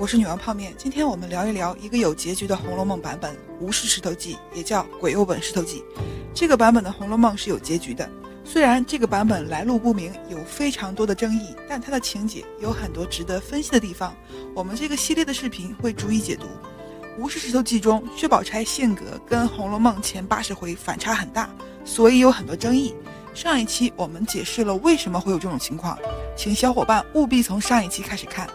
我是女王泡面。今天我们聊一聊一个有结局的《红楼梦》版本《吴氏石头记》，也叫《鬼右本石头记》。这个版本的《红楼梦》是有结局的。虽然这个版本来路不明，有非常多的争议，但它的情节有很多值得分析的地方。我们这个系列的视频会逐一解读。《吴氏石头记》中，薛宝钗性格跟《红楼梦》前八十回反差很大，所以有很多争议。上一期我们解释了为什么会有这种情况，请小伙伴务必从上一期开始看。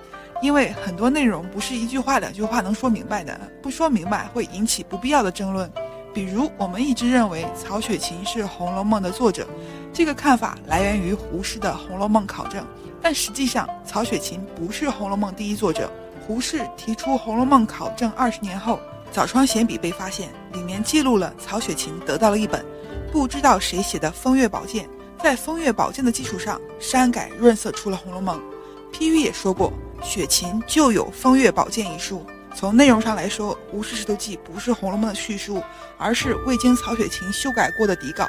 因为很多内容不是一句话两句话能说明白的，不说明白会引起不必要的争论。比如，我们一直认为曹雪芹是《红楼梦》的作者，这个看法来源于胡适的《红楼梦考证》，但实际上曹雪芹不是《红楼梦》第一作者。胡适提出《红楼梦考证》二十年后，早窗闲笔被发现，里面记录了曹雪芹得到了一本不知道谁写的《风月宝鉴》，在《风月宝鉴》的基础上删改润色出了《红楼梦》。批语也说过。雪芹就有《风月宝鉴》一书。从内容上来说，《吴氏石头记》不是《红楼梦》的叙述，而是未经曹雪芹修改过的底稿。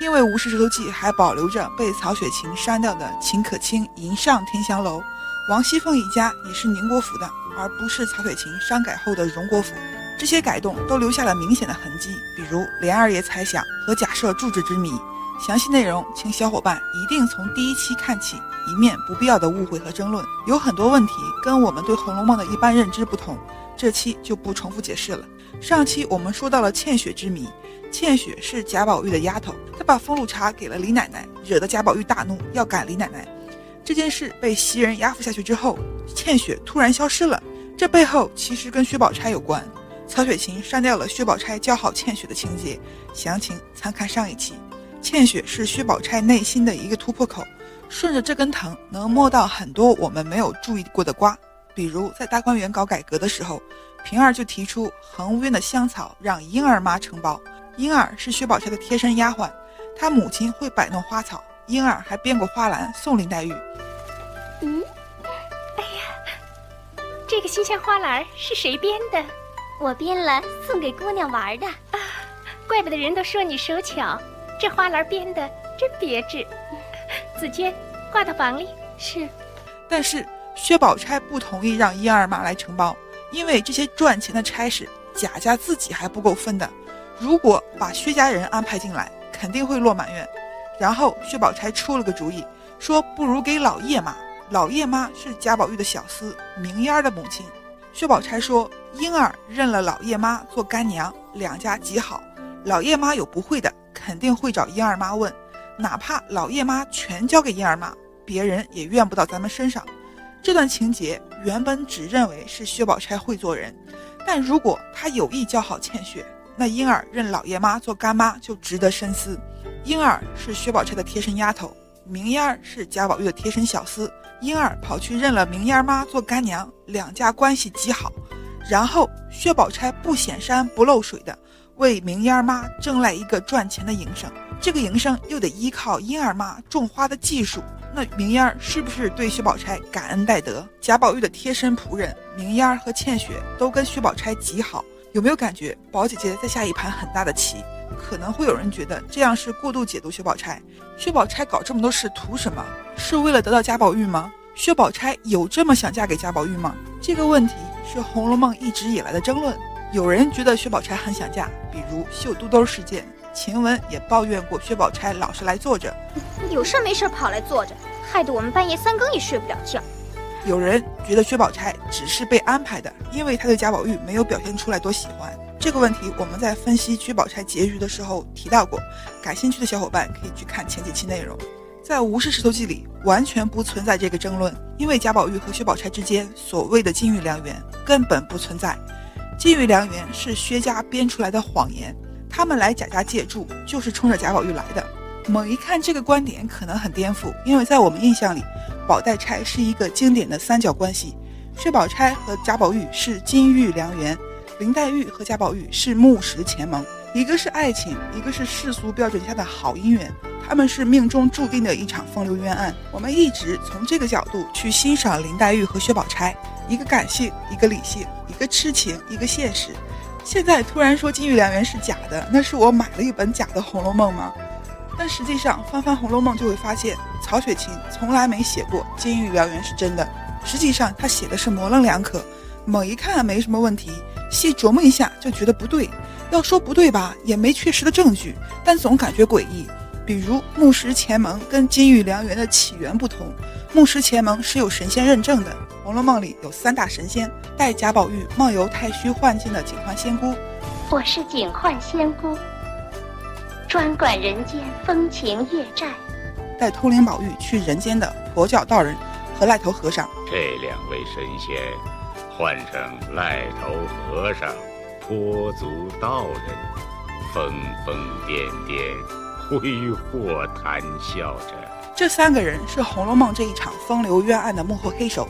因为《吴氏石头记》还保留着被曹雪芹删掉的秦可卿迎上天香楼，王熙凤一家也是宁国府的，而不是曹雪芹删改后的荣国府。这些改动都留下了明显的痕迹，比如连二爷猜想和假设住址之谜。详细内容，请小伙伴一定从第一期看起，以免不必要的误会和争论。有很多问题跟我们对《红楼梦》的一般认知不同，这期就不重复解释了。上期我们说到了茜雪之谜，茜雪是贾宝玉的丫头，她把封禄茶给了李奶奶，惹得贾宝玉大怒，要赶李奶奶。这件事被袭人压服下去之后，茜雪突然消失了，这背后其实跟薛宝钗有关。曹雪芹删掉了薛宝钗教好茜雪的情节，详情参看上一期。茜雪是薛宝钗内心的一个突破口，顺着这根藤能摸到很多我们没有注意过的瓜。比如在大观园搞改革的时候，平儿就提出恒温的香草让婴儿妈承包。婴儿是薛宝钗的贴身丫鬟，她母亲会摆弄花草，婴儿还编过花篮送林黛玉。嗯，哎呀，这个新鲜花篮是谁编的？我编了，送给姑娘玩的。啊，怪不得人都说你手巧。这花篮编的真别致，紫娟挂到房里是。但是薛宝钗不同意让婴儿妈来承包，因为这些赚钱的差事贾家自己还不够分的。如果把薛家人安排进来，肯定会落满院。然后薛宝钗出了个主意，说不如给老叶妈。老叶妈是贾宝玉的小厮明烟儿的母亲。薛宝钗说，婴儿认了老叶妈做干娘，两家极好。老叶妈有不会的。肯定会找婴儿妈问，哪怕老叶妈全交给婴儿妈，别人也怨不到咱们身上。这段情节原本只认为是薛宝钗会做人，但如果她有意教好茜雪，那婴儿认老叶妈做干妈就值得深思。婴儿是薛宝钗的贴身丫头，明烟儿是贾宝玉的贴身小厮，婴儿跑去认了明烟妈做干娘，两家关系极好。然后薛宝钗不显山不漏水的。为明烟儿妈挣来一个赚钱的营生，这个营生又得依靠婴儿妈种花的技术，那明烟儿是不是对薛宝钗感恩戴德？贾宝玉的贴身仆人明烟儿和茜雪都跟薛宝钗极好，有没有感觉宝姐姐在下一盘很大的棋？可能会有人觉得这样是过度解读薛宝钗。薛宝钗搞这么多事图什么？是为了得到贾宝玉吗？薛宝钗有这么想嫁给贾宝玉吗？这个问题是《红楼梦》一直以来的争论。有人觉得薛宝钗很想嫁，比如绣肚兜事件，晴雯也抱怨过薛宝钗老是来坐着，有事没事跑来坐着，害得我们半夜三更也睡不了觉。有人觉得薛宝钗只是被安排的，因为她对贾宝玉没有表现出来多喜欢。这个问题我们在分析薛宝钗结局的时候提到过，感兴趣的小伙伴可以去看前几期内容。在《吴氏石头记》里完全不存在这个争论，因为贾宝玉和薛宝钗之间所谓的金玉良缘根本不存在。金玉良缘是薛家编出来的谎言，他们来贾家借住就是冲着贾宝玉来的。猛一看这个观点可能很颠覆，因为在我们印象里，宝黛钗是一个经典的三角关系，薛宝钗和贾宝玉是金玉良缘，林黛玉和贾宝玉是木石前盟，一个是爱情，一个是世俗标准下的好姻缘，他们是命中注定的一场风流冤案。我们一直从这个角度去欣赏林黛玉和薛宝钗。一个感性，一个理性，一个痴情，一个现实。现在突然说金玉良缘是假的，那是我买了一本假的《红楼梦》吗？但实际上翻翻《红楼梦》就会发现，曹雪芹从来没写过金玉良缘是真的。实际上他写的是模棱两可，猛一看没什么问题，细琢磨一下就觉得不对。要说不对吧，也没确实的证据，但总感觉诡异。比如木石前盟跟金玉良缘的起源不同，木石前盟是有神仙认证的，《红楼梦》里有三大神仙，带贾宝玉梦游太虚幻境的警幻仙姑。我是警幻仙姑，专管人间风情月债。带通灵宝玉去人间的跛脚道人和赖头和尚。这两位神仙换成赖头和尚、跛足道人，疯疯癫癫。挥霍谈笑着，这三个人是《红楼梦》这一场风流冤案的幕后黑手。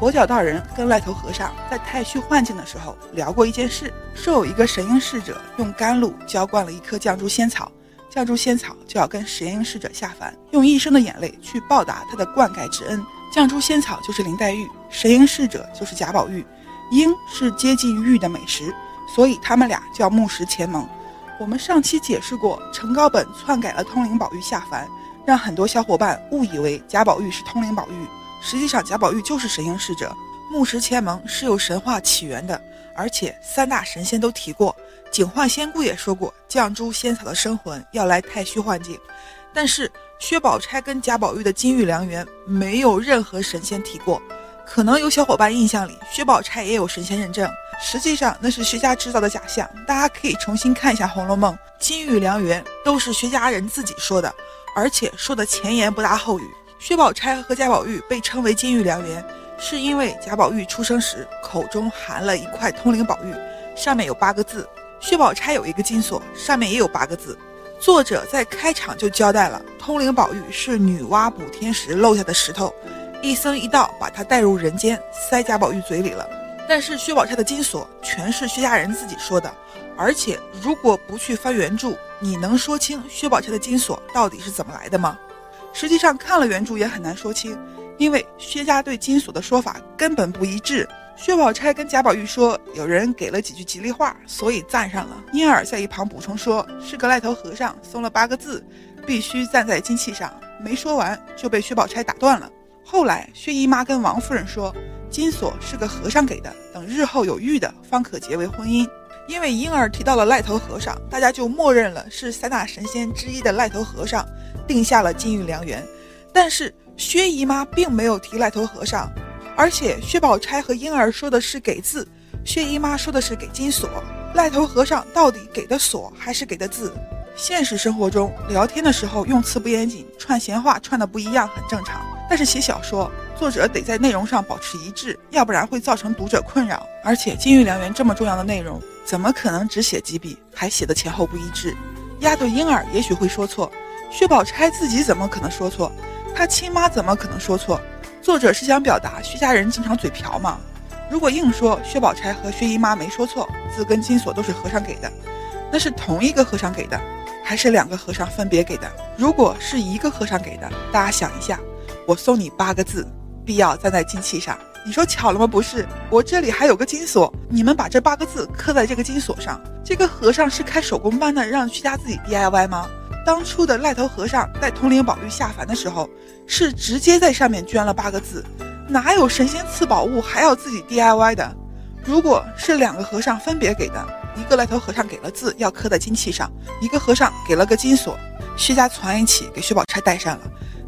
跛脚道人跟赖头和尚在太虚幻境的时候聊过一件事，说有一个神瑛侍者用甘露浇灌了一棵绛珠仙草，绛珠仙草就要跟神瑛侍者下凡，用一生的眼泪去报答他的灌溉之恩。绛珠仙草就是林黛玉，神瑛侍者就是贾宝玉，瑛是接近玉的美食，所以他们俩叫木石前盟。我们上期解释过，程高本篡改了通灵宝玉下凡，让很多小伙伴误以为贾宝玉是通灵宝玉，实际上贾宝玉就是神瑛侍者。木石前盟是有神话起源的，而且三大神仙都提过，警幻仙姑也说过绛珠仙草的生魂要来太虚幻境，但是薛宝钗跟贾宝玉的金玉良缘没有任何神仙提过。可能有小伙伴印象里，薛宝钗也有神仙认证，实际上那是薛家制造的假象。大家可以重新看一下《红楼梦》，金玉良缘都是薛家人自己说的，而且说的前言不搭后语。薛宝钗和贾宝玉被称为金玉良缘，是因为贾宝玉出生时口中含了一块通灵宝玉，上面有八个字；薛宝钗有一个金锁，上面也有八个字。作者在开场就交代了，通灵宝玉是女娲补天时漏下的石头。一僧一道把他带入人间，塞贾宝玉嘴里了。但是薛宝钗的金锁全是薛家人自己说的，而且如果不去翻原著，你能说清薛宝钗的金锁到底是怎么来的吗？实际上看了原著也很难说清，因为薛家对金锁的说法根本不一致。薛宝钗跟贾宝玉说有人给了几句吉利话，所以赞上了。莺儿在一旁补充说是个赖头和尚送了八个字，必须站在金器上。没说完就被薛宝钗打断了。后来，薛姨妈跟王夫人说，金锁是个和尚给的，等日后有玉的，方可结为婚姻。因为婴儿提到了赖头和尚，大家就默认了是三大神仙之一的赖头和尚定下了金玉良缘。但是薛姨妈并没有提赖头和尚，而且薛宝钗和婴儿说的是给字，薛姨妈说的是给金锁。赖头和尚到底给的锁还是给的字？现实生活中聊天的时候用词不严谨，串闲话串的不一样，很正常。但是写小说，作者得在内容上保持一致，要不然会造成读者困扰。而且金玉良缘这么重要的内容，怎么可能只写几笔，还写的前后不一致？丫头婴儿也许会说错，薛宝钗自己怎么可能说错？她亲妈怎么可能说错？作者是想表达薛家人经常嘴瓢吗？如果硬说薛宝钗和薛姨妈没说错，字跟金锁都是和尚给的，那是同一个和尚给的，还是两个和尚分别给的？如果是一个和尚给的，大家想一下。我送你八个字，必要站在金器上。你说巧了吗？不是，我这里还有个金锁，你们把这八个字刻在这个金锁上。这个和尚是开手工班的，让薛家自己 DIY 吗？当初的赖头和尚带通灵宝玉下凡的时候，是直接在上面捐了八个字，哪有神仙赐宝物还要自己 DIY 的？如果是两个和尚分别给的，一个赖头和尚给了字要刻在金器上，一个和尚给了个金锁，薛家攒一起给薛宝钗戴上了。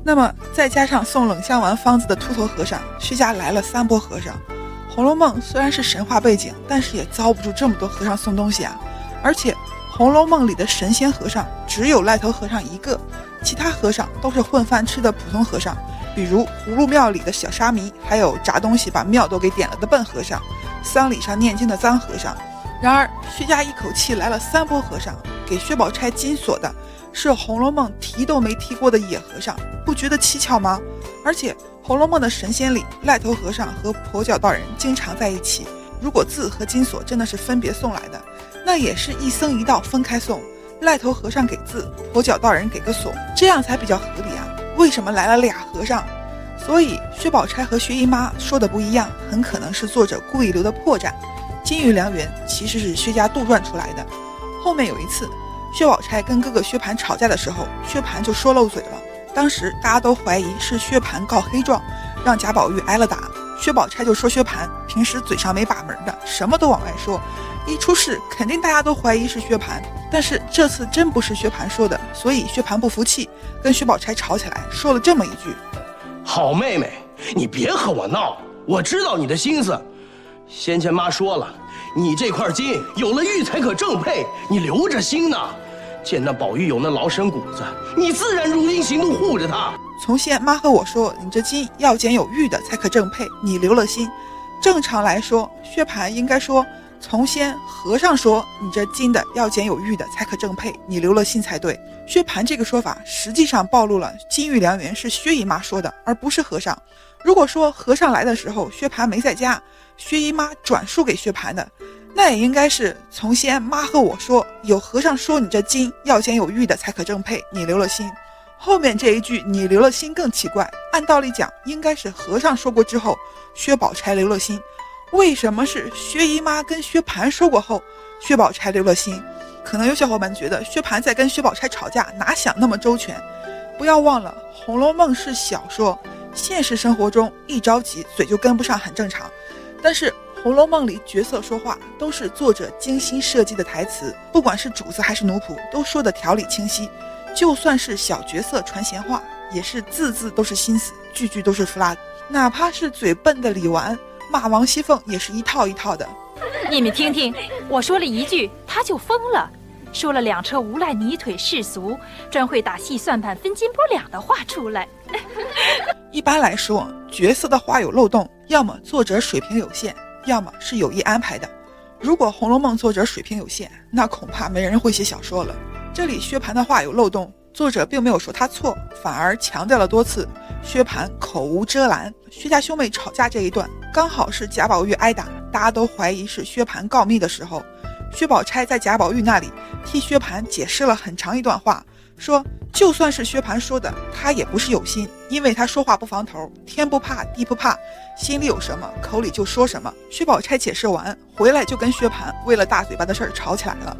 那么再加上送冷香丸方子的秃头和尚，薛家来了三波和尚。《红楼梦》虽然是神话背景，但是也遭不住这么多和尚送东西啊！而且《红楼梦》里的神仙和尚只有赖头和尚一个，其他和尚都是混饭吃的普通和尚，比如葫芦庙里的小沙弥，还有炸东西把庙都给点了的笨和尚，丧礼上念经的脏和尚。然而薛家一口气来了三波和尚，给薛宝钗金锁的。是《红楼梦》提都没提过的野和尚，不觉得蹊跷吗？而且《红楼梦》的神仙里，赖头和尚和跛脚道人经常在一起。如果字和金锁真的是分别送来的，那也是一僧一道分开送，赖头和尚给字，跛脚道人给个锁，这样才比较合理啊。为什么来了俩和尚？所以薛宝钗和薛姨妈说的不一样，很可能是作者故意留的破绽。金玉良缘其实是薛家杜撰出来的。后面有一次。薛宝钗跟哥哥薛蟠吵架的时候，薛蟠就说漏嘴了。当时大家都怀疑是薛蟠告黑状，让贾宝玉挨了打。薛宝钗就说薛蟠平时嘴上没把门的，什么都往外说，一出事肯定大家都怀疑是薛蟠。但是这次真不是薛蟠说的，所以薛蟠不服气，跟薛宝钗吵起来，说了这么一句：“好妹妹，你别和我闹，我知道你的心思。先前妈说了，你这块金有了玉才可正配，你留着心呢。见那宝玉有那劳神骨子，你自然如鹰行动护着他。从前妈和我说，你这金要捡有玉的才可正配，你留了心。正常来说，薛蟠应该说。”从先和尚说：“你这金的要捡有玉的才可正配，你留了心才对。”薛蟠这个说法实际上暴露了金玉良缘是薛姨妈说的，而不是和尚。如果说和尚来的时候薛蟠没在家，薛姨妈转述给薛蟠的，那也应该是从先妈和我说有和尚说你这金要捡有玉的才可正配，你留了心。后面这一句你留了心更奇怪，按道理讲应该是和尚说过之后，薛宝钗留了心。为什么是薛姨妈跟薛蟠说过后，薛宝钗留了心？可能有小伙伴觉得薛蟠在跟薛宝钗吵架，哪想那么周全？不要忘了，《红楼梦》是小说，现实生活中一着急嘴就跟不上，很正常。但是《红楼梦》里角色说话都是作者精心设计的台词，不管是主子还是奴仆，都说的条理清晰。就算是小角色传闲话，也是字字都是心思，句句都是 flag。哪怕是嘴笨的李纨。骂王熙凤也是一套一套的，你们听听，我说了一句他就疯了，说了两车无赖泥腿世俗，专会打细算盘分斤拨两的话出来。一般来说，角色的话有漏洞，要么作者水平有限，要么是有意安排的。如果《红楼梦》作者水平有限，那恐怕没人会写小说了。这里薛蟠的话有漏洞，作者并没有说他错，反而强调了多次。薛蟠口无遮拦，薛家兄妹吵架这一段，刚好是贾宝玉挨打，大家都怀疑是薛蟠告密的时候。薛宝钗在贾宝玉那里替薛蟠解释了很长一段话，说就算是薛蟠说的，他也不是有心，因为他说话不防头，天不怕地不怕，心里有什么口里就说什么。薛宝钗解释完回来，就跟薛蟠为了大嘴巴的事儿吵起来了。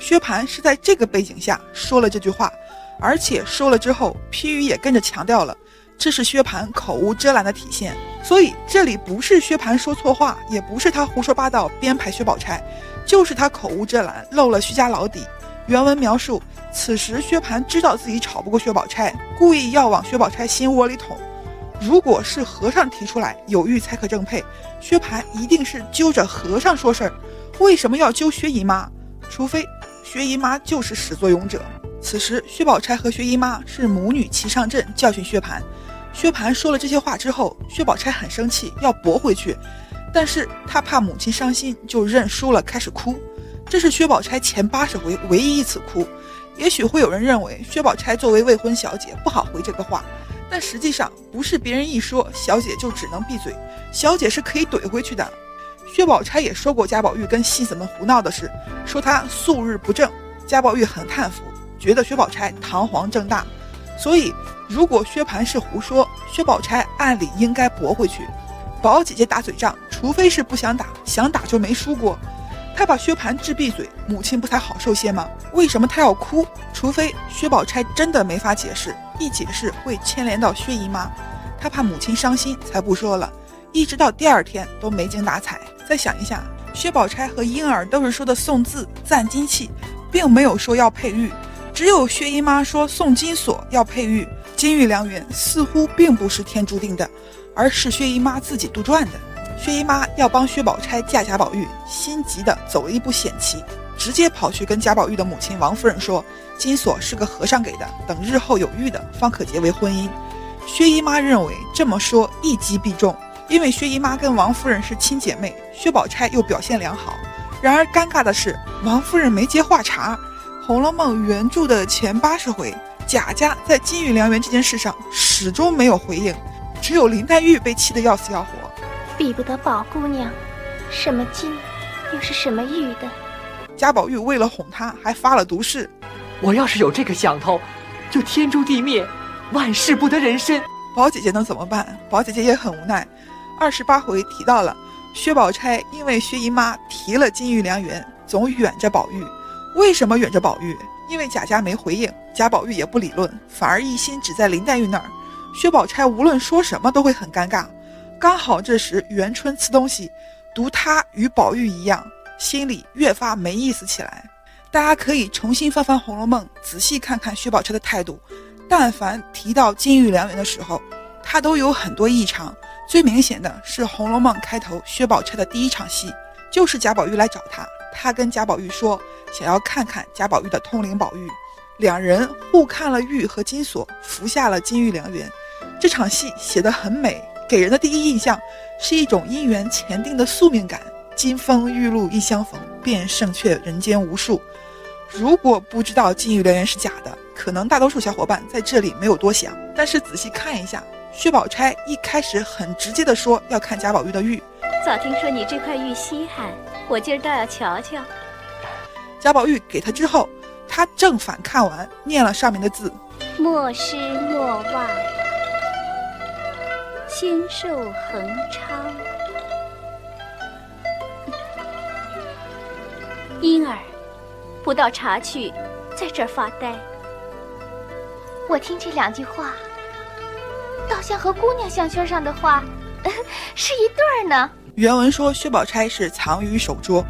薛蟠是在这个背景下说了这句话，而且说了之后，批语也跟着强调了。这是薛蟠口无遮拦的体现，所以这里不是薛蟠说错话，也不是他胡说八道编排薛宝钗，就是他口无遮拦漏了薛家老底。原文描述：此时薛蟠知道自己吵不过薛宝钗，故意要往薛宝钗心窝里捅。如果是和尚提出来有玉才可正配，薛蟠一定是揪着和尚说事儿。为什么要揪薛姨妈？除非薛姨妈就是始作俑者。此时薛宝钗和薛姨妈是母女齐上阵教训薛蟠。薛蟠说了这些话之后，薛宝钗很生气，要驳回去，但是她怕母亲伤心，就认输了，开始哭。这是薛宝钗前八十回唯一一次哭。也许会有人认为薛宝钗作为未婚小姐不好回这个话，但实际上不是别人一说，小姐就只能闭嘴，小姐是可以怼回去的。薛宝钗也说过贾宝玉跟戏子们胡闹的事，说他素日不正，贾宝玉很叹服，觉得薛宝钗堂皇正大，所以。如果薛蟠是胡说，薛宝钗按理应该驳回去。宝姐姐打嘴仗，除非是不想打，想打就没输过。她把薛蟠治闭嘴，母亲不才好受些吗？为什么她要哭？除非薛宝钗真的没法解释，一解释会牵连到薛姨妈，她怕母亲伤心才不说了。一直到第二天都没精打采。再想一下，薛宝钗和婴儿都是说的送字赞金器，并没有说要配玉，只有薛姨妈说送金锁要配玉。金玉良缘似乎并不是天注定的，而是薛姨妈自己杜撰的。薛姨妈要帮薛宝钗嫁贾宝玉，心急的走了一步险棋，直接跑去跟贾宝玉的母亲王夫人说：“金锁是个和尚给的，等日后有玉的，方可结为婚姻。”薛姨妈认为这么说一击必中，因为薛姨妈跟王夫人是亲姐妹，薛宝钗又表现良好。然而尴尬的是，王夫人没接话茬。《红楼梦》原著的前八十回。贾家在金玉良缘这件事上始终没有回应，只有林黛玉被气得要死要活，比不得宝姑娘，什么金，又是什么玉的。贾宝玉为了哄她，还发了毒誓：我要是有这个想头，就天诛地灭，万事不得人身。宝姐姐能怎么办？宝姐姐也很无奈。二十八回提到了薛宝钗，因为薛姨妈提了金玉良缘，总远着宝玉。为什么远着宝玉？因为贾家没回应，贾宝玉也不理论，反而一心只在林黛玉那儿。薛宝钗无论说什么都会很尴尬。刚好这时元春吃东西，读他与宝玉一样，心里越发没意思起来。大家可以重新翻翻《红楼梦》，仔细看看薛宝钗的态度。但凡提到金玉良缘的时候，他都有很多异常。最明显的是《红楼梦》开头薛宝钗的第一场戏，就是贾宝玉来找她，他跟贾宝玉说想要看看贾宝玉的通灵宝玉，两人互看了玉和金锁，服下了金玉良缘。这场戏写得很美，给人的第一印象是一种姻缘前定的宿命感。金风玉露一相逢，便胜却人间无数。如果不知道金玉良缘是假的，可能大多数小伙伴在这里没有多想。但是仔细看一下，薛宝钗一开始很直接的说要看贾宝玉的玉。早听说你这块玉稀罕，我今儿倒要瞧瞧。贾宝玉给他之后，他正反看完，念了上面的字：莫失莫忘，仙寿恒昌。婴儿，不到茶去，在这儿发呆。我听这两句话，倒像和姑娘项圈上的话 是一对儿呢。原文说薛宝钗是藏于手镯，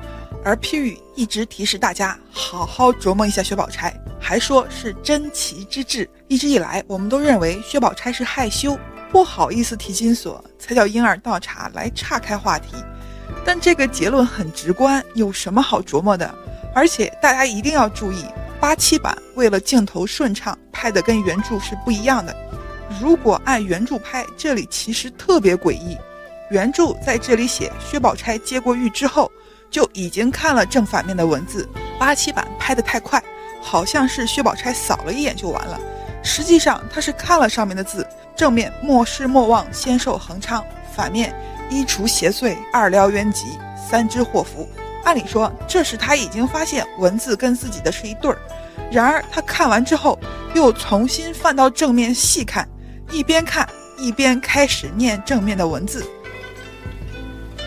而批语一直提示大家好好琢磨一下薛宝钗，还说是珍奇之至。一直以来，我们都认为薛宝钗是害羞，不好意思提金锁，才叫婴儿倒茶来岔开话题。但这个结论很直观，有什么好琢磨的？而且大家一定要注意，八七版为了镜头顺畅，拍的跟原著是不一样的。如果按原著拍，这里其实特别诡异。原著在这里写薛宝钗接过玉之后，就已经看了正反面的文字。八七版拍得太快，好像是薛宝钗扫了一眼就完了。实际上她是看了上面的字，正面莫失莫忘，仙寿恒昌，反面。一除邪祟，二疗冤疾，三知祸福。按理说，这时他已经发现文字跟自己的是一对儿。然而他看完之后，又重新翻到正面细看，一边看一边开始念正面的文字：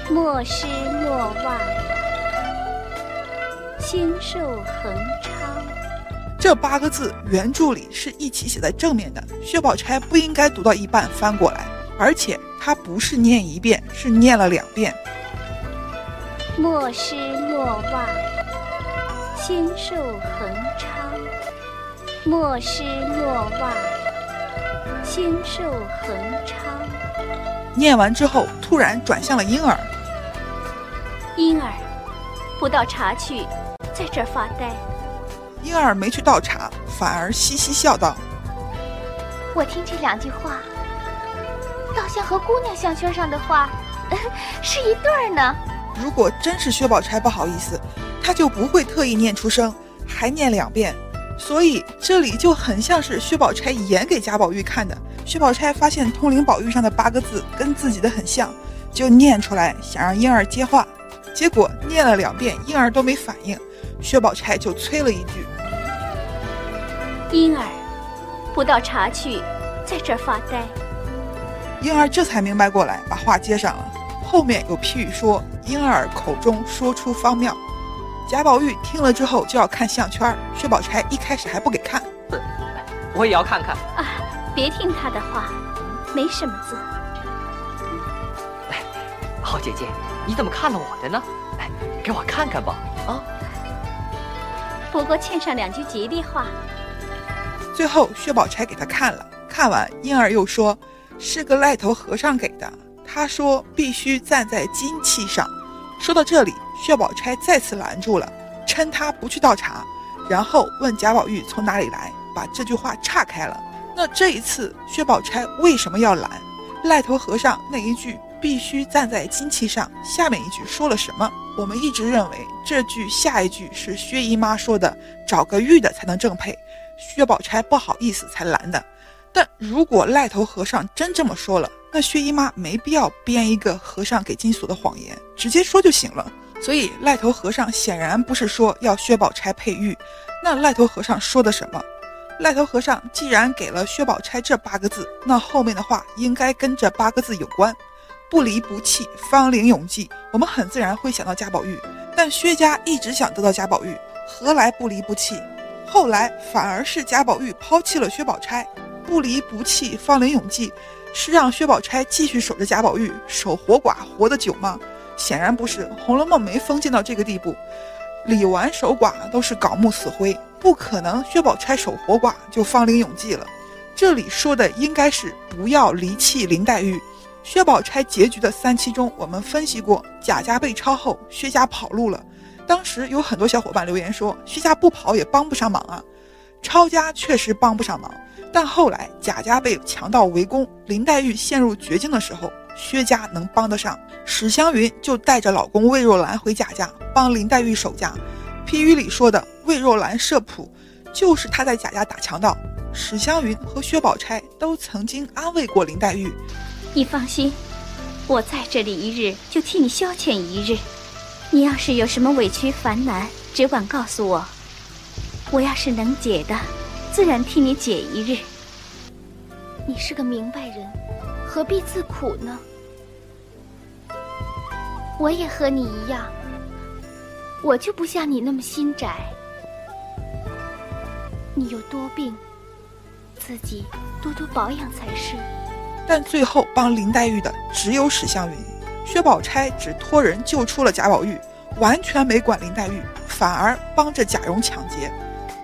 莫失莫忘，仙寿恒昌。这八个字原著里是一起写在正面的，薛宝钗不应该读到一半翻过来，而且。她不是念一遍，是念了两遍。莫失莫忘，仙寿恒昌。莫失莫忘，仙寿恒昌。念完之后，突然转向了婴儿。婴儿，不倒茶去，在这儿发呆。婴儿没去倒茶，反而嘻嘻笑道：“我听这两句话。”倒像和姑娘项圈上的话 是一对儿呢。如果真是薛宝钗不好意思，她就不会特意念出声，还念两遍。所以这里就很像是薛宝钗演给贾宝玉看的。薛宝钗发现通灵宝玉上的八个字跟自己的很像，就念出来想让婴儿接话。结果念了两遍，婴儿都没反应，薛宝钗就催了一句：“婴儿，不倒茶去，在这儿发呆。”婴儿这才明白过来，把话接上了。后面有批语说：“婴儿口中说出方妙。”贾宝玉听了之后就要看项圈，薛宝钗一开始还不给看。我也要看看啊！别听他的话，没什么字。好姐姐，你怎么看了我的呢？哎，给我看看吧。啊！不过欠上两句吉利话。最后薛宝钗给他看了，看完婴儿又说。是个赖头和尚给的。他说必须站在金器上。说到这里，薛宝钗再次拦住了，称他不去倒茶，然后问贾宝玉从哪里来，把这句话岔开了。那这一次，薛宝钗为什么要拦？赖头和尚那一句必须站在金器上，下面一句说了什么？我们一直认为这句下一句是薛姨妈说的，找个玉的才能正配。薛宝钗不好意思才拦的。但如果赖头和尚真这么说了，那薛姨妈没必要编一个和尚给金锁的谎言，直接说就行了。所以赖头和尚显然不是说要薛宝钗配玉，那赖头和尚说的什么？赖头和尚既然给了薛宝钗这八个字，那后面的话应该跟这八个字有关。不离不弃，芳龄永继。我们很自然会想到贾宝玉，但薛家一直想得到贾宝玉，何来不离不弃？后来反而是贾宝玉抛弃了薛宝钗。不离不弃，芳龄永继，是让薛宝钗继续守着贾宝玉，守活寡活得久吗？显然不是，《红楼梦》没封建到这个地步。李纨守寡都是槁木死灰，不可能薛宝钗守活寡就芳龄永继了。这里说的应该是不要离弃林黛玉。薛宝钗结局的三期中，我们分析过，贾家被抄后，薛家跑路了。当时有很多小伙伴留言说，薛家不跑也帮不上忙啊。抄家确实帮不上忙，但后来贾家被强盗围攻，林黛玉陷入绝境的时候，薛家能帮得上。史湘云就带着老公魏若兰回贾家帮林黛玉守家。批语里说的魏若兰设谱，就是她在贾家打强盗。史湘云和薛宝钗都曾经安慰过林黛玉。你放心，我在这里一日就替你消遣一日。你要是有什么委屈烦难，只管告诉我，我要是能解的，自然替你解一日。你是个明白人，何必自苦呢？我也和你一样，我就不像你那么心窄。你有多病，自己多多保养才是。但最后帮林黛玉的只有史湘云，薛宝钗只托人救出了贾宝玉，完全没管林黛玉，反而帮着贾蓉抢劫。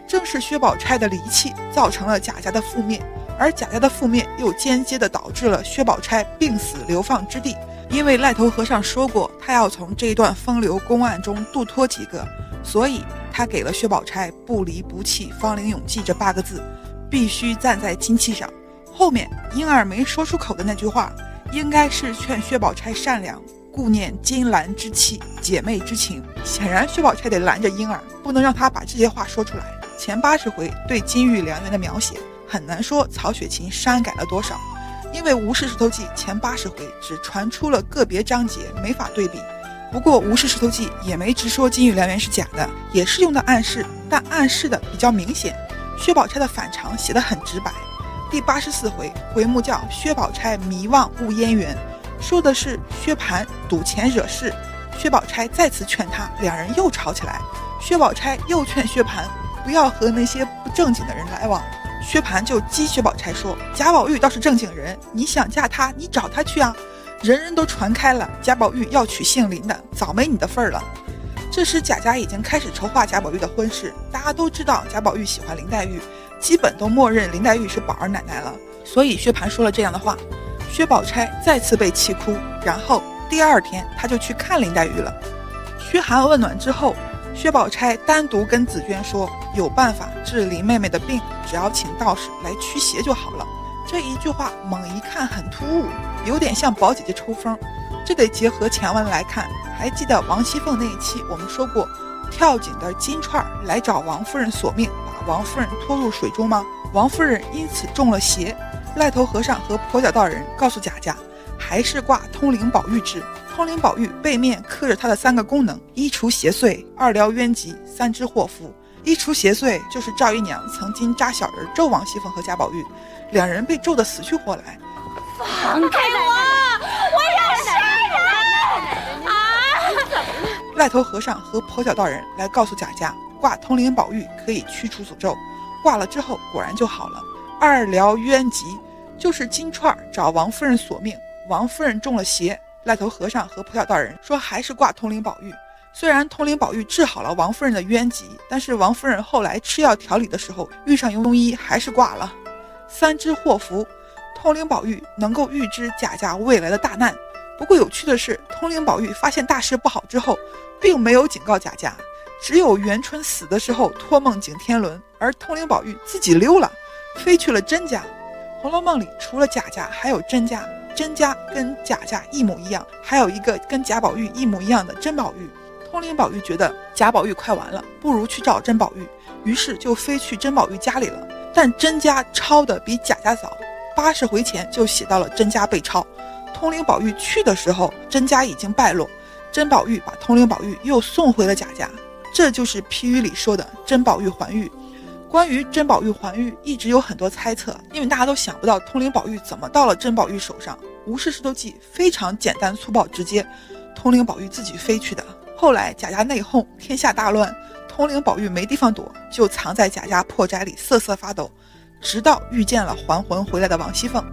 正是薛宝钗的离弃，造成了贾家的覆灭，而贾家的覆灭又间接的导致了薛宝钗病死流放之地。因为赖头和尚说过，他要从这段风流公案中度脱几个，所以他给了薛宝钗“不离不弃，芳龄永继”这八个字，必须站在金器上。后面婴儿没说出口的那句话，应该是劝薛宝钗善良，顾念金兰之气、姐妹之情。显然，薛宝钗得拦着婴儿，不能让他把这些话说出来。前八十回对金玉良缘的描写，很难说曹雪芹删改了多少，因为《吴氏石头记》前八十回只传出了个别章节，没法对比。不过，《吴氏石头记》也没直说金玉良缘是假的，也是用的暗示，但暗示的比较明显。薛宝钗的反常写得很直白。第八十四回回目叫薛宝钗迷望误姻缘，说的是薛蟠赌钱惹事，薛宝钗再次劝他，两人又吵起来。薛宝钗又劝薛蟠不要和那些不正经的人来往，薛蟠就激薛宝钗说：“贾宝玉倒是正经人，你想嫁他，你找他去啊！人人都传开了，贾宝玉要娶姓林的，早没你的份儿了。”这时贾家已经开始筹划贾宝玉的婚事，大家都知道贾宝玉喜欢林黛玉。基本都默认林黛玉是宝儿奶奶了，所以薛蟠说了这样的话，薛宝钗再次被气哭。然后第二天，他就去看林黛玉了。嘘寒问暖之后，薛宝钗单独跟紫娟说，有办法治林妹妹的病，只要请道士来驱邪就好了。这一句话猛一看很突兀，有点像宝姐姐抽风。这得结合前文来看。还记得王熙凤那一期我们说过，跳井的金钏来找王夫人索命。把王夫人拖入水中吗？王夫人因此中了邪。赖头和尚和跛脚道人告诉贾家，还是挂通灵宝玉之。通灵宝玉背面刻着它的三个功能：一除邪祟，二疗冤疾，三知祸福。一除邪祟就是赵姨娘曾经扎小人咒王熙凤和贾宝玉，两人被咒得死去活来。放开！我要杀人！啊！赖头和尚和跛脚道人来告诉贾家。挂通灵宝玉可以驱除诅咒，挂了之后果然就好了。二疗冤疾就是金钏儿找王夫人索命，王夫人中了邪。赖头和尚和跛脚道人说还是挂通灵宝玉。虽然通灵宝玉治好了王夫人的冤疾，但是王夫人后来吃药调理的时候遇上庸医，还是挂了。三知祸福，通灵宝玉能够预知贾家未来的大难。不过有趣的是，通灵宝玉发现大事不好之后，并没有警告贾家。只有元春死的时候托梦景天伦，而通灵宝玉自己溜了，飞去了甄家。《红楼梦》里除了贾家，还有甄家。甄家跟贾家一模一样，还有一个跟贾宝玉一模一样的甄宝玉。通灵宝玉觉得贾宝玉快完了，不如去找甄宝玉，于是就飞去甄宝玉家里了。但甄家抄的比贾家早，八十回前就写到了甄家被抄。通灵宝玉去的时候，甄家已经败落，甄宝玉把通灵宝玉又送回了贾家。这就是批语里说的甄宝玉还玉。关于甄宝玉还玉，一直有很多猜测，因为大家都想不到通灵宝玉怎么到了甄宝玉手上。吴氏石头记非常简单粗暴直接，通灵宝玉自己飞去的。后来贾家内讧，天下大乱，通灵宝玉没地方躲，就藏在贾家破宅里瑟瑟发抖，直到遇见了还魂回来的王熙凤。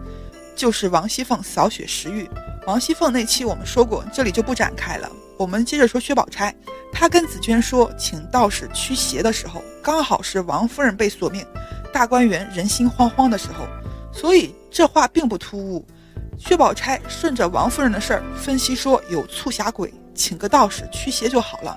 就是王熙凤扫雪时玉。王熙凤那期我们说过，这里就不展开了。我们接着说薛宝钗，她跟紫娟说请道士驱邪的时候，刚好是王夫人被索命，大观园人心惶惶的时候，所以这话并不突兀。薛宝钗顺着王夫人的事儿分析说有促狭鬼，请个道士驱邪就好了。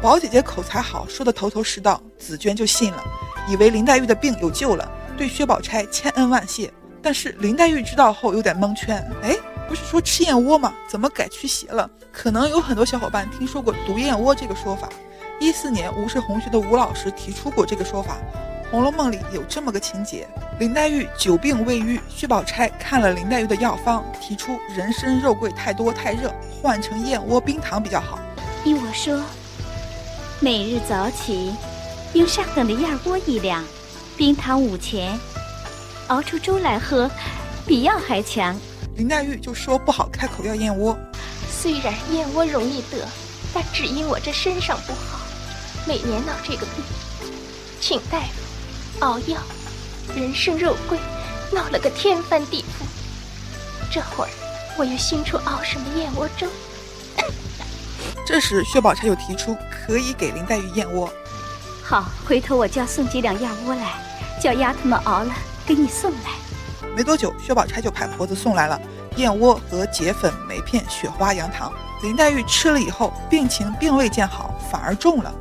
宝姐姐口才好，说的头头是道，紫娟就信了，以为林黛玉的病有救了，对薛宝钗千恩万谢。但是林黛玉知道后有点蒙圈，哎，不是说吃燕窝吗？怎么改驱邪了？可能有很多小伙伴听说过毒燕窝这个说法。一四年吴氏红学的吴老师提出过这个说法，《红楼梦》里有这么个情节：林黛玉久病未愈，薛宝钗看了林黛玉的药方，提出人参肉桂太多太热，换成燕窝冰糖比较好。依我说，每日早起，用上等的燕窝一两，冰糖五钱，熬出粥来喝，比药还强。林黛玉就说不好开口要燕窝。虽然燕窝容易得，但只因我这身上不好，每年闹这个病，请大夫熬药，人参肉桂，闹了个天翻地覆。这会儿我又新出熬什么燕窝粥？这时薛宝钗又提出可以给林黛玉燕窝。好，回头我叫送几两燕窝来，叫丫头们熬了给你送来。没多久，薛宝钗就派婆子送来了燕窝和解粉、梅片、雪花、杨糖。林黛玉吃了以后，病情并未见好，反而重了。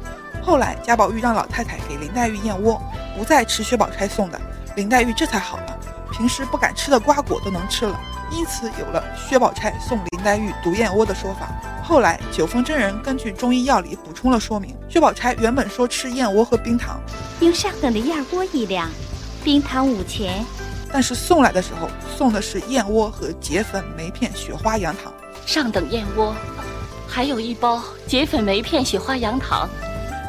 后来贾宝玉让老太太给林黛玉燕窝，不再吃薛宝钗送的，林黛玉这才好了。平时不敢吃的瓜果都能吃了，因此有了薛宝钗送林黛玉毒燕窝的说法。后来九峰真人根据中医药理补充了说明，薛宝钗原本说吃燕窝和冰糖，用上等的燕窝一两，冰糖五钱。但是送来的时候送的是燕窝和结粉、梅片、雪花、杨糖。上等燕窝，还有一包结粉、梅片、雪花、杨糖。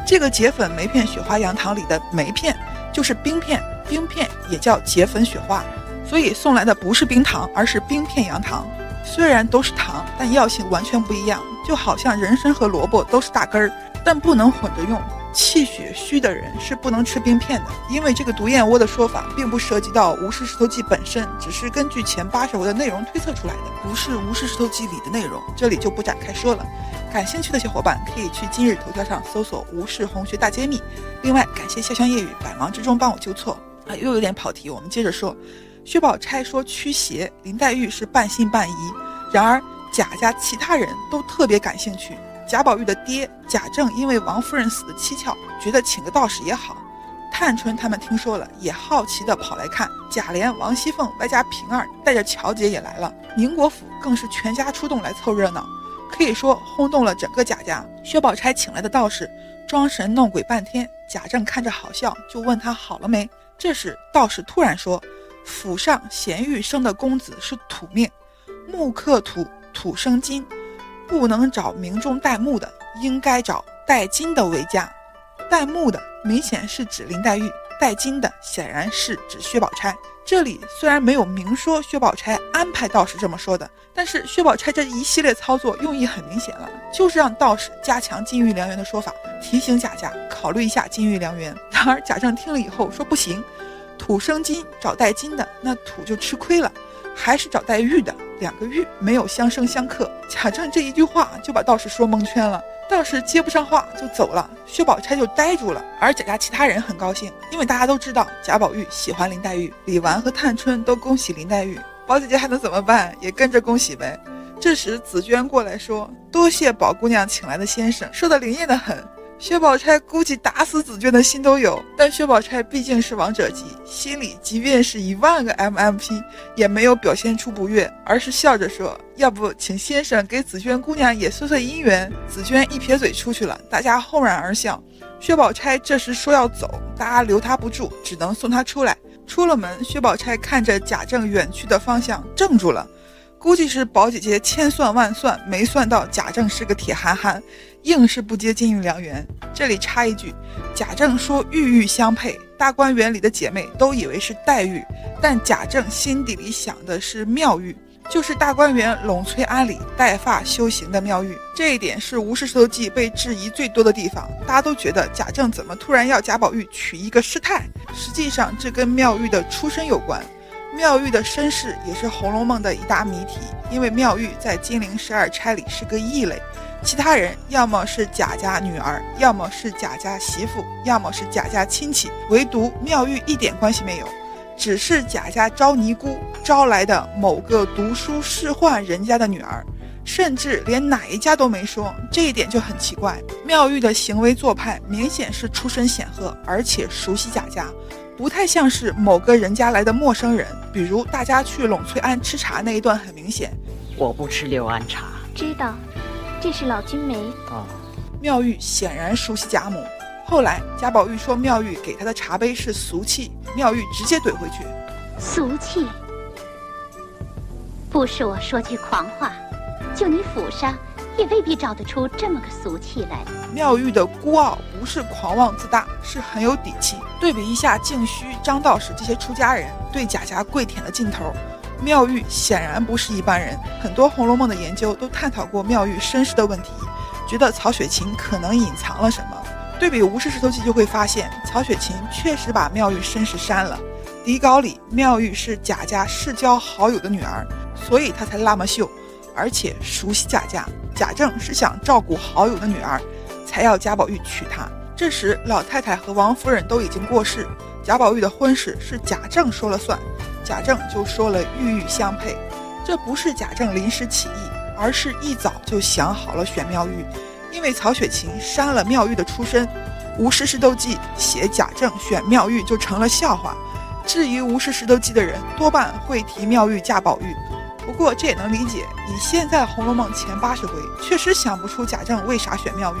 这个结粉、梅片、雪花、杨糖里的梅片就是冰片，冰片也叫结粉、雪花，所以送来的不是冰糖，而是冰片杨糖。虽然都是糖，但药性完全不一样，就好像人参和萝卜都是大根儿，但不能混着用。气血虚的人是不能吃冰片的，因为这个毒燕窝的说法并不涉及到《无事石头记》本身，只是根据前八十回的内容推测出来的，不是《无事石头记》里的内容，这里就不展开说了。感兴趣的小伙伴可以去今日头条上搜索“吴氏红学大揭秘”。另外，感谢潇湘夜雨百忙之中帮我纠错啊，又有点跑题。我们接着说，薛宝钗说驱邪，林黛玉是半信半疑。然而贾家其他人都特别感兴趣。贾宝玉的爹贾政因为王夫人死的蹊跷，觉得请个道士也好。探春他们听说了，也好奇的跑来看。贾琏、王熙凤外加平儿带着乔姐也来了。宁国府更是全家出动来凑热闹，可以说轰动了整个贾家。薛宝钗请来的道士装神弄鬼半天，贾政看着好笑，就问他好了没。这时道士突然说：“府上贤玉生的公子是土命，木克土，土生金。”不能找名中带木的，应该找带金的为佳。带木的明显是指林黛玉，带金的显然是指薛宝钗。这里虽然没有明说薛宝钗安排道士这么说的，但是薛宝钗这一系列操作用意很明显了，就是让道士加强金玉良缘的说法，提醒贾家考虑一下金玉良缘。然而贾政听了以后说不行，土生金，找带金的，那土就吃亏了。还是找黛玉的，两个玉没有相生相克。贾政这一句话就把道士说蒙圈了，道士接不上话就走了，薛宝钗就呆住了。而贾家其他人很高兴，因为大家都知道贾宝玉喜欢林黛玉，李纨和探春都恭喜林黛玉，宝姐姐还能怎么办？也跟着恭喜呗。这时紫娟过来说：“多谢宝姑娘请来的先生，说的灵验的很。”薛宝钗估计打死紫娟的心都有，但薛宝钗毕竟是王者级，心里即便是一万个 MMP，也没有表现出不悦，而是笑着说：“要不请先生给紫娟姑娘也算算姻缘。”紫娟一撇嘴出去了，大家轰然而笑。薛宝钗这时说要走，大家留她不住，只能送她出来。出了门，薛宝钗看着贾政远去的方向，怔住了。估计是宝姐姐千算万算，没算到贾政是个铁憨憨，硬是不接金玉良缘。这里插一句，贾政说玉玉相配，大观园里的姐妹都以为是黛玉，但贾政心底里想的是妙玉，就是大观园栊翠庵里带发修行的妙玉。这一点是《无事石头记》被质疑最多的地方，大家都觉得贾政怎么突然要贾宝玉娶一个师太？实际上这跟妙玉的出身有关。妙玉的身世也是《红楼梦》的一大谜题，因为妙玉在金陵十二钗里是个异类，其他人要么是贾家女儿，要么是贾家媳妇，要么是贾家亲戚，唯独妙玉一点关系没有，只是贾家招尼姑招来的某个读书仕宦人家的女儿。甚至连哪一家都没说，这一点就很奇怪。妙玉的行为做派明显是出身显赫，而且熟悉贾家，不太像是某个人家来的陌生人。比如大家去栊翠庵吃茶那一段，很明显。我不吃六安茶。知道，这是老君梅。啊，妙玉显然熟悉贾母。后来贾宝玉说妙玉给他的茶杯是俗气，妙玉直接怼回去：俗气，不是我说句狂话。就你府上，也未必找得出这么个俗气来。妙玉的孤傲不是狂妄自大，是很有底气。对比一下静虚、张道士这些出家人对贾家跪舔的劲头，妙玉显然不是一般人。很多《红楼梦》的研究都探讨过妙玉身世的问题，觉得曹雪芹可能隐藏了什么。对比《无事石头记》就会发现，曹雪芹确实把妙玉身世删了。底稿里，妙玉是贾家世交好友的女儿，所以她才那么秀。而且熟悉贾家，贾政是想照顾好友的女儿，才要贾宝玉娶她。这时老太太和王夫人都已经过世，贾宝玉的婚事是贾政说了算，贾政就说了玉玉相配。这不是贾政临时起意，而是一早就想好了选妙玉。因为曹雪芹删了妙玉的出身，《吴氏石头记》写贾政选妙玉就成了笑话。质疑《吴氏石头记》的人多半会提妙玉嫁宝玉。不过这也能理解，以现在《红楼梦》前八十回，确实想不出贾政为啥选妙玉。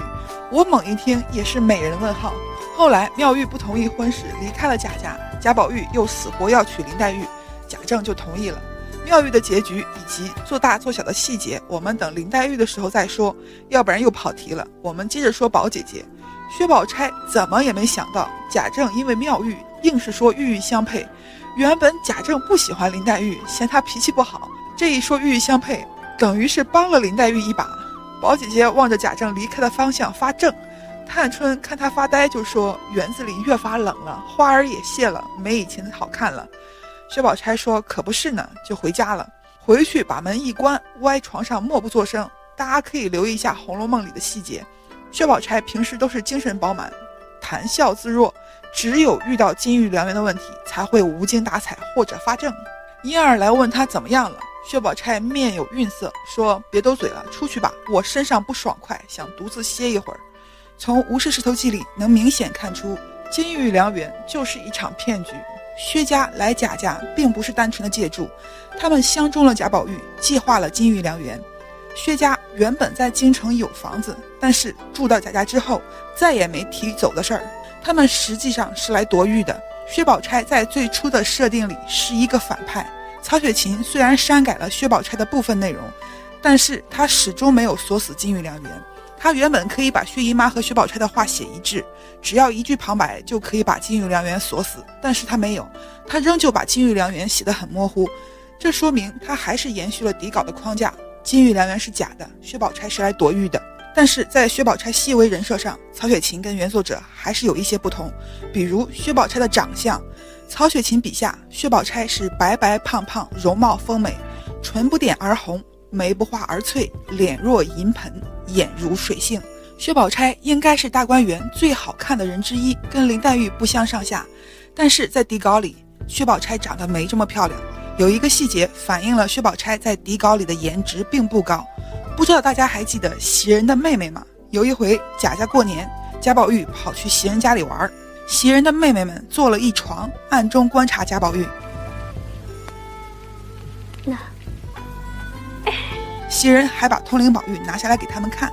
我猛一听也是美人问号。后来妙玉不同意婚事，离开了贾家，贾宝玉又死活要娶林黛玉，贾政就同意了。妙玉的结局以及做大做小的细节，我们等林黛玉的时候再说，要不然又跑题了。我们接着说宝姐姐，薛宝钗怎么也没想到，贾政因为妙玉硬是说玉玉相配。原本贾政不喜欢林黛玉，嫌她脾气不好。这一说玉玉相配，等于是帮了林黛玉一把。宝姐姐望着贾政离开的方向发怔，探春看她发呆，就说：“园子里越发冷了，花儿也谢了，没以前的好看了。”薛宝钗说：“可不是呢。”就回家了。回去把门一关，歪床上默不作声。大家可以留意一下《红楼梦》里的细节。薛宝钗平时都是精神饱满，谈笑自若，只有遇到金玉良缘的问题，才会无精打采或者发怔。婴儿来问他怎么样了。薛宝钗面有愠色，说：“别兜嘴了，出去吧。我身上不爽快，想独自歇一会儿。”从《无事石头记》里能明显看出，金玉良缘就是一场骗局。薛家来贾家，并不是单纯的借住，他们相中了贾宝玉，计划了金玉良缘。薛家原本在京城有房子，但是住到贾家之后，再也没提走的事儿。他们实际上是来夺玉的。薛宝钗在最初的设定里是一个反派。曹雪芹虽然删改了薛宝钗的部分内容，但是他始终没有锁死金玉良缘。他原本可以把薛姨妈和薛宝钗的话写一致，只要一句旁白就可以把金玉良缘锁死，但是他没有，他仍旧把金玉良缘写得很模糊。这说明他还是延续了底稿的框架，金玉良缘是假的，薛宝钗是来夺玉的。但是在薛宝钗细微人设上，曹雪芹跟原作者还是有一些不同，比如薛宝钗的长相。曹雪芹笔下，薛宝钗是白白胖胖，容貌丰美，唇不点而红，眉不画而翠，脸若银盆，眼如水杏。薛宝钗应该是大观园最好看的人之一，跟林黛玉不相上下。但是在底稿里，薛宝钗长得没这么漂亮。有一个细节反映了薛宝钗在底稿里的颜值并不高。不知道大家还记得袭人的妹妹吗？有一回贾家过年，贾宝玉跑去袭人家里玩。袭人的妹妹们坐了一床，暗中观察贾宝玉。袭人还把通灵宝玉拿下来给他们看。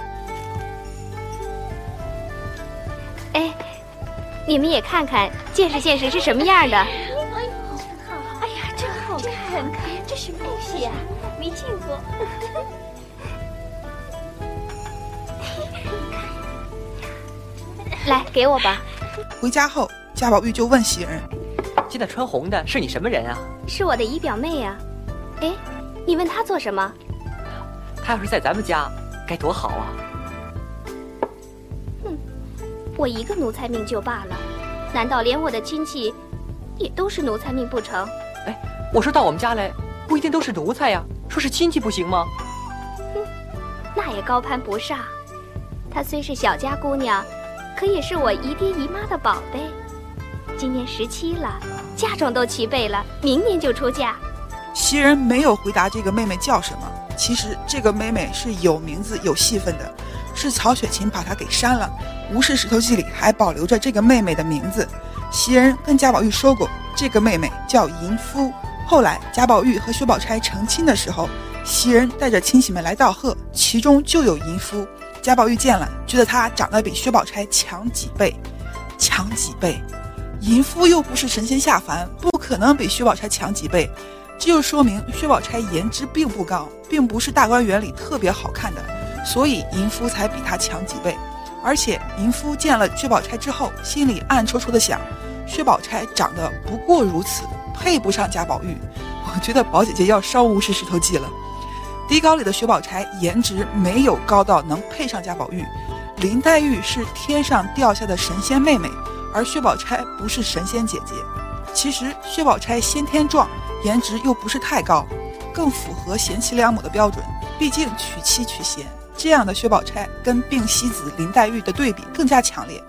哎，你们也看看，见识见识是什么样的。哎呦，真好！哎呀，真好看！这什么东西呀？没见过。来，给我吧。回家后，贾宝玉就问袭人：“今天穿红的是你什么人啊？”“是我的姨表妹呀。”“哎，你问她做什么？”“她要是在咱们家，该多好啊！”“哼，我一个奴才命就罢了，难道连我的亲戚也都是奴才命不成？”“哎，我说到我们家来，不一定都是奴才呀，说是亲戚不行吗？哼，那也高攀不上。她虽是小家姑娘，可也是我姨爹姨妈的宝贝。今年十七了，嫁妆都齐备了，明年就出嫁。袭人没有回答这个妹妹叫什么。其实这个妹妹是有名字、有戏份的，是曹雪芹把她给删了。《吴氏石头记》里还保留着这个妹妹的名字。袭人跟贾宝玉说过，这个妹妹叫淫夫。后来贾宝玉和薛宝钗成亲的时候，袭人带着亲戚们来道贺，其中就有淫夫。贾宝玉见了，觉得她长得比薛宝钗强几倍，强几倍。淫夫又不是神仙下凡，不可能比薛宝钗强几倍。这就说明薛宝钗颜值并不高，并不是大观园里特别好看的，所以淫夫才比她强几倍。而且淫夫见了薛宝钗之后，心里暗戳戳的想：薛宝钗长得不过如此，配不上贾宝玉。我觉得宝姐姐要烧无事石头记了。底稿里的薛宝钗颜值没有高到能配上贾宝玉。林黛玉是天上掉下的神仙妹妹，而薛宝钗不是神仙姐姐。其实薛宝钗先天壮。颜值又不是太高，更符合贤妻良母的标准。毕竟娶妻娶贤，这样的薛宝钗跟病西子林黛玉的对比更加强烈。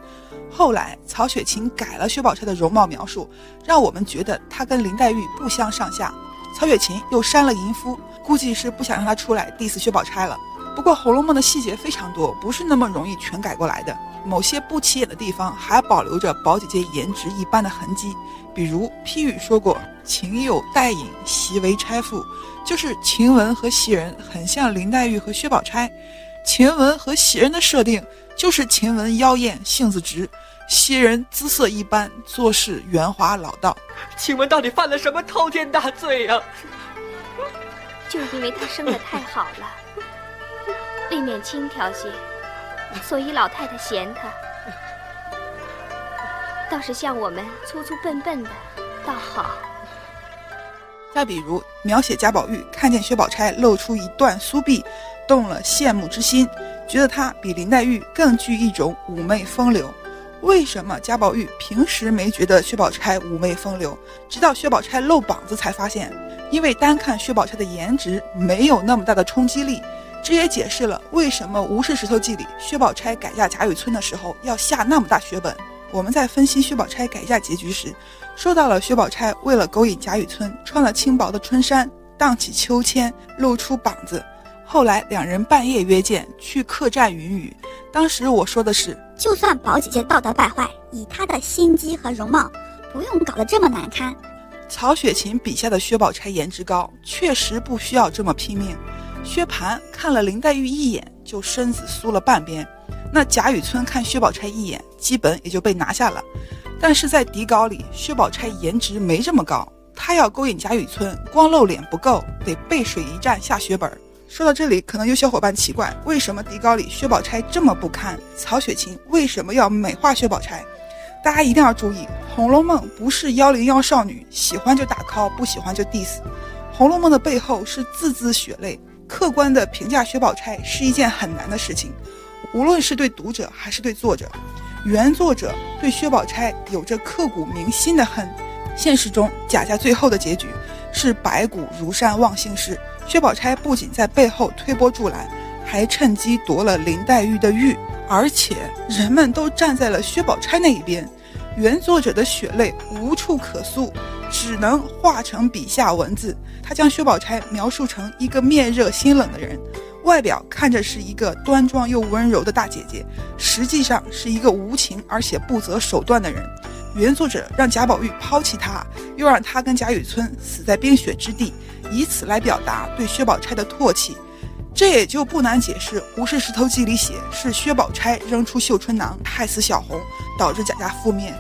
后来曹雪芹改了薛宝钗的容貌描述，让我们觉得她跟林黛玉不相上下。曹雪芹又删了淫夫，估计是不想让她出来 diss 薛宝钗了。不过《红楼梦》的细节非常多，不是那么容易全改过来的。某些不起眼的地方还保留着宝姐姐颜值一般的痕迹，比如批语说过“秦有黛影，袭为钗妇”，就是晴雯和袭人很像林黛玉和薛宝钗。晴雯和袭人的设定就是晴雯妖艳性子直，袭人姿色一般，做事圆滑老道。晴雯到底犯了什么滔天大罪呀？就因为她生得太好了，里面轻佻些。所以老太太嫌他，倒是像我们粗粗笨笨的，倒好。再比如描写贾宝玉看见薛宝钗露出一段酥臂，动了羡慕之心，觉得她比林黛玉更具一种妩媚风流。为什么贾宝玉平时没觉得薛宝钗妩媚风流，直到薛宝钗露膀子才发现？因为单看薛宝钗的颜值没有那么大的冲击力。这也解释了为什么《吴氏石头记》里薛宝钗改嫁贾雨村的时候要下那么大血本。我们在分析薛宝钗改嫁结局时，说到了薛宝钗为了勾引贾雨村，穿了轻薄的春衫，荡起秋千，露出膀子。后来两人半夜约见，去客栈云雨。当时我说的是，就算宝姐姐道德败坏，以她的心机和容貌，不用搞得这么难堪。曹雪芹笔下的薛宝钗颜值高，确实不需要这么拼命。薛蟠看了林黛玉一眼，就身子酥了半边。那贾雨村看薛宝钗一眼，基本也就被拿下了。但是在底稿里，薛宝钗颜值没这么高，她要勾引贾雨村，光露脸不够，得背水一战下血本。说到这里，可能有小伙伴奇怪，为什么底稿里薛宝钗这么不堪？曹雪芹为什么要美化薛宝钗？大家一定要注意，《红楼梦》不是幺零幺少女，喜欢就打 call，不喜欢就 diss。《红楼梦》的背后是字字血泪。客观的评价薛宝钗是一件很难的事情，无论是对读者还是对作者，原作者对薛宝钗有着刻骨铭心的恨。现实中，贾家最后的结局是白骨如山忘姓氏。薛宝钗不仅在背后推波助澜，还趁机夺了林黛玉的玉，而且人们都站在了薛宝钗那一边。原作者的血泪无处可诉，只能化成笔下文字。他将薛宝钗描述成一个面热心冷的人，外表看着是一个端庄又温柔的大姐姐，实际上是一个无情而且不择手段的人。原作者让贾宝玉抛弃她，又让她跟贾雨村死在冰雪之地，以此来表达对薛宝钗的唾弃。这也就不难解释《吴氏石头记》里写是薛宝钗扔出绣春囊害死小红，导致贾家覆灭。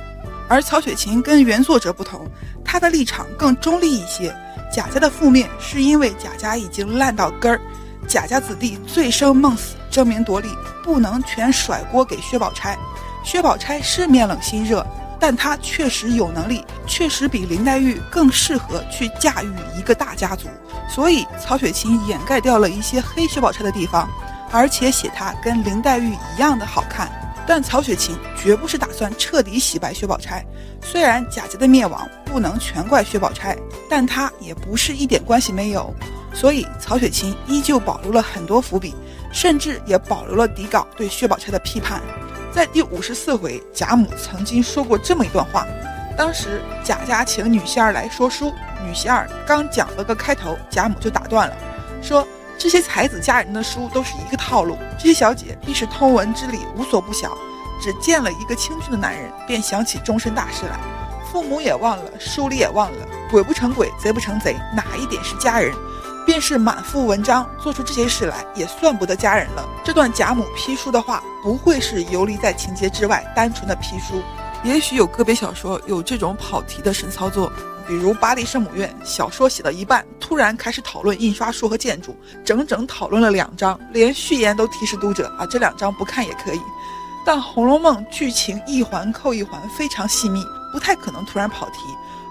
而曹雪芹跟原作者不同，他的立场更中立一些。贾家的覆灭是因为贾家已经烂到根儿，贾家子弟醉生梦死、争名夺利，不能全甩锅给薛宝钗。薛宝钗是面冷心热，但她确实有能力，确实比林黛玉更适合去驾驭一个大家族。所以曹雪芹掩盖掉了一些黑薛宝钗的地方，而且写她跟林黛玉一样的好看。但曹雪芹绝不是打算彻底洗白薛宝钗。虽然贾家的灭亡不能全怪薛宝钗，但她也不是一点关系没有。所以曹雪芹依旧保留了很多伏笔，甚至也保留了底稿对薛宝钗的批判。在第五十四回，贾母曾经说过这么一段话：当时贾家请女仙儿来说书，女仙儿刚讲了个开头，贾母就打断了，说。这些才子佳人的书都是一个套路，这些小姐必是通文之理无所不晓，只见了一个清俊的男人，便想起终身大事来，父母也忘了，书里也忘了，鬼不成鬼，贼不成贼，哪一点是佳人？便是满腹文章，做出这些事来，也算不得佳人了。这段贾母批书的话，不会是游离在情节之外，单纯的批书，也许有个别小说有这种跑题的神操作。比如《巴黎圣母院》小说写到一半，突然开始讨论印刷术和建筑，整整讨论了两章，连序言都提示读者啊，这两章不看也可以。但《红楼梦》剧情一环扣一环，非常细密，不太可能突然跑题。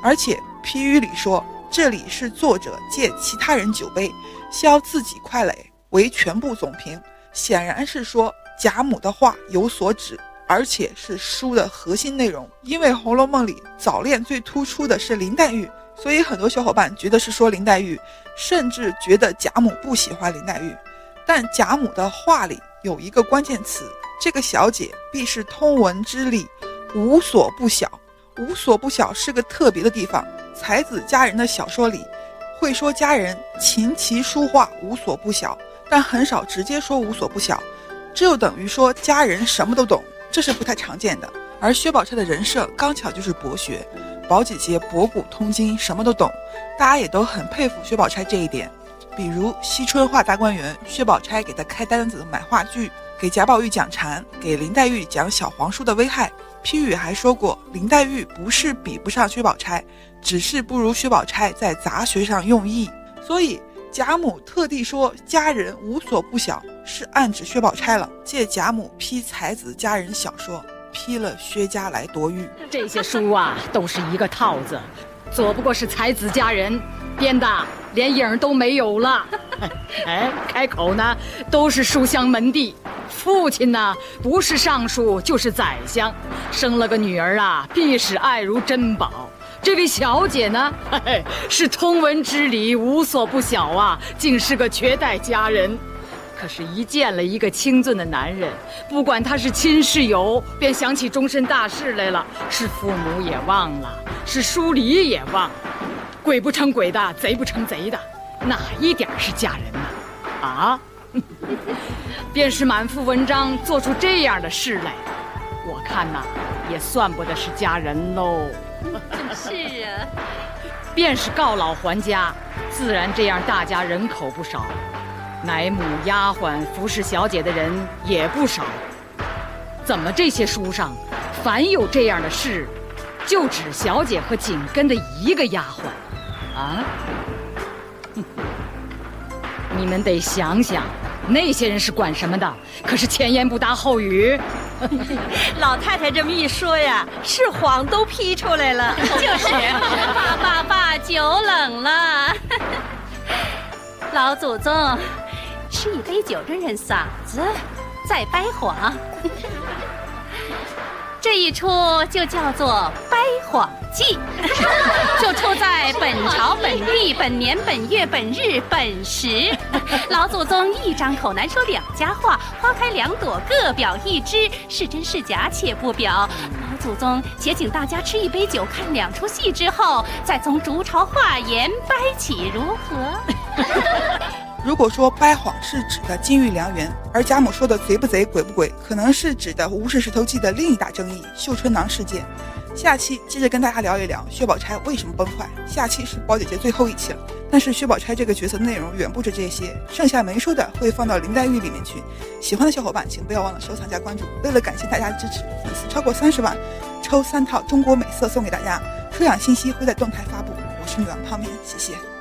而且批语里说，这里是作者借其他人酒杯，消自己快垒，为全部总评，显然是说贾母的话有所指。而且是书的核心内容，因为《红楼梦》里早恋最突出的是林黛玉，所以很多小伙伴觉得是说林黛玉，甚至觉得贾母不喜欢林黛玉。但贾母的话里有一个关键词，这个小姐必是通文之理，无所不晓。无所不晓是个特别的地方，才子佳人的小说里会说佳人琴棋书画无所不晓，但很少直接说无所不晓，这就等于说佳人什么都懂。这是不太常见的，而薛宝钗的人设刚巧就是博学，宝姐姐博古通今，什么都懂，大家也都很佩服薛宝钗这一点。比如惜春画大观园，薛宝钗给她开单子买话剧，给贾宝玉讲禅，给林黛玉讲小黄书的危害。批语还说过，林黛玉不是比不上薛宝钗，只是不如薛宝钗在杂学上用意。所以贾母特地说家人无所不晓。是暗指薛宝钗了，借贾母批才子佳人小说，批了薛家来夺玉。这些书啊，都是一个套子，左不过是才子佳人编的，连影都没有了。哎，开口呢都是书香门第，父亲呢不是尚书就是宰相，生了个女儿啊，必是爱如珍宝。这位小姐呢，嘿是通文之理无所不晓啊，竟是个绝代佳人。可是，一见了一个清俊的男人，不管他是亲是友，便想起终身大事来了。是父母也忘了，是疏离也忘。鬼不成鬼的，贼不成贼的，哪一点是佳人呢？啊！便是满腹文章做出这样的事来，我看呐，也算不得是佳人喽。是啊，便是告老还家，自然这样大家人口不少。乃母丫鬟服侍小姐的人也不少，怎么这些书上，凡有这样的事，就指小姐和紧跟的一个丫鬟，啊？你们得想想，那些人是管什么的？可是前言不搭后语。老太太这么一说呀，是谎都批出来了。就是，爸爸爸，酒冷了。老祖宗。吃一杯酒润润嗓子，再掰谎。这一出就叫做《掰谎记》，就出在本朝本地本年本月本日本时。老祖宗一张口难说两家话，花开两朵各表一枝，是真是假且不表。老祖宗且请大家吃一杯酒，看两出戏之后，再从竹朝话言掰起，如何？如果说掰谎是指的金玉良缘，而贾母说的贼不贼鬼不鬼，可能是指的《无事石头记》的另一大争议——绣春囊事件。下期接着跟大家聊一聊薛宝钗为什么崩坏。下期是宝姐姐最后一期了，但是薛宝钗这个角色内容远不止这些，剩下没说的会放到林黛玉里面去。喜欢的小伙伴请不要忘了收藏加关注。为了感谢大家支持，粉丝超过三十万，抽三套中国美色送给大家，抽奖信息会在动态发布。我是女王泡面，谢谢。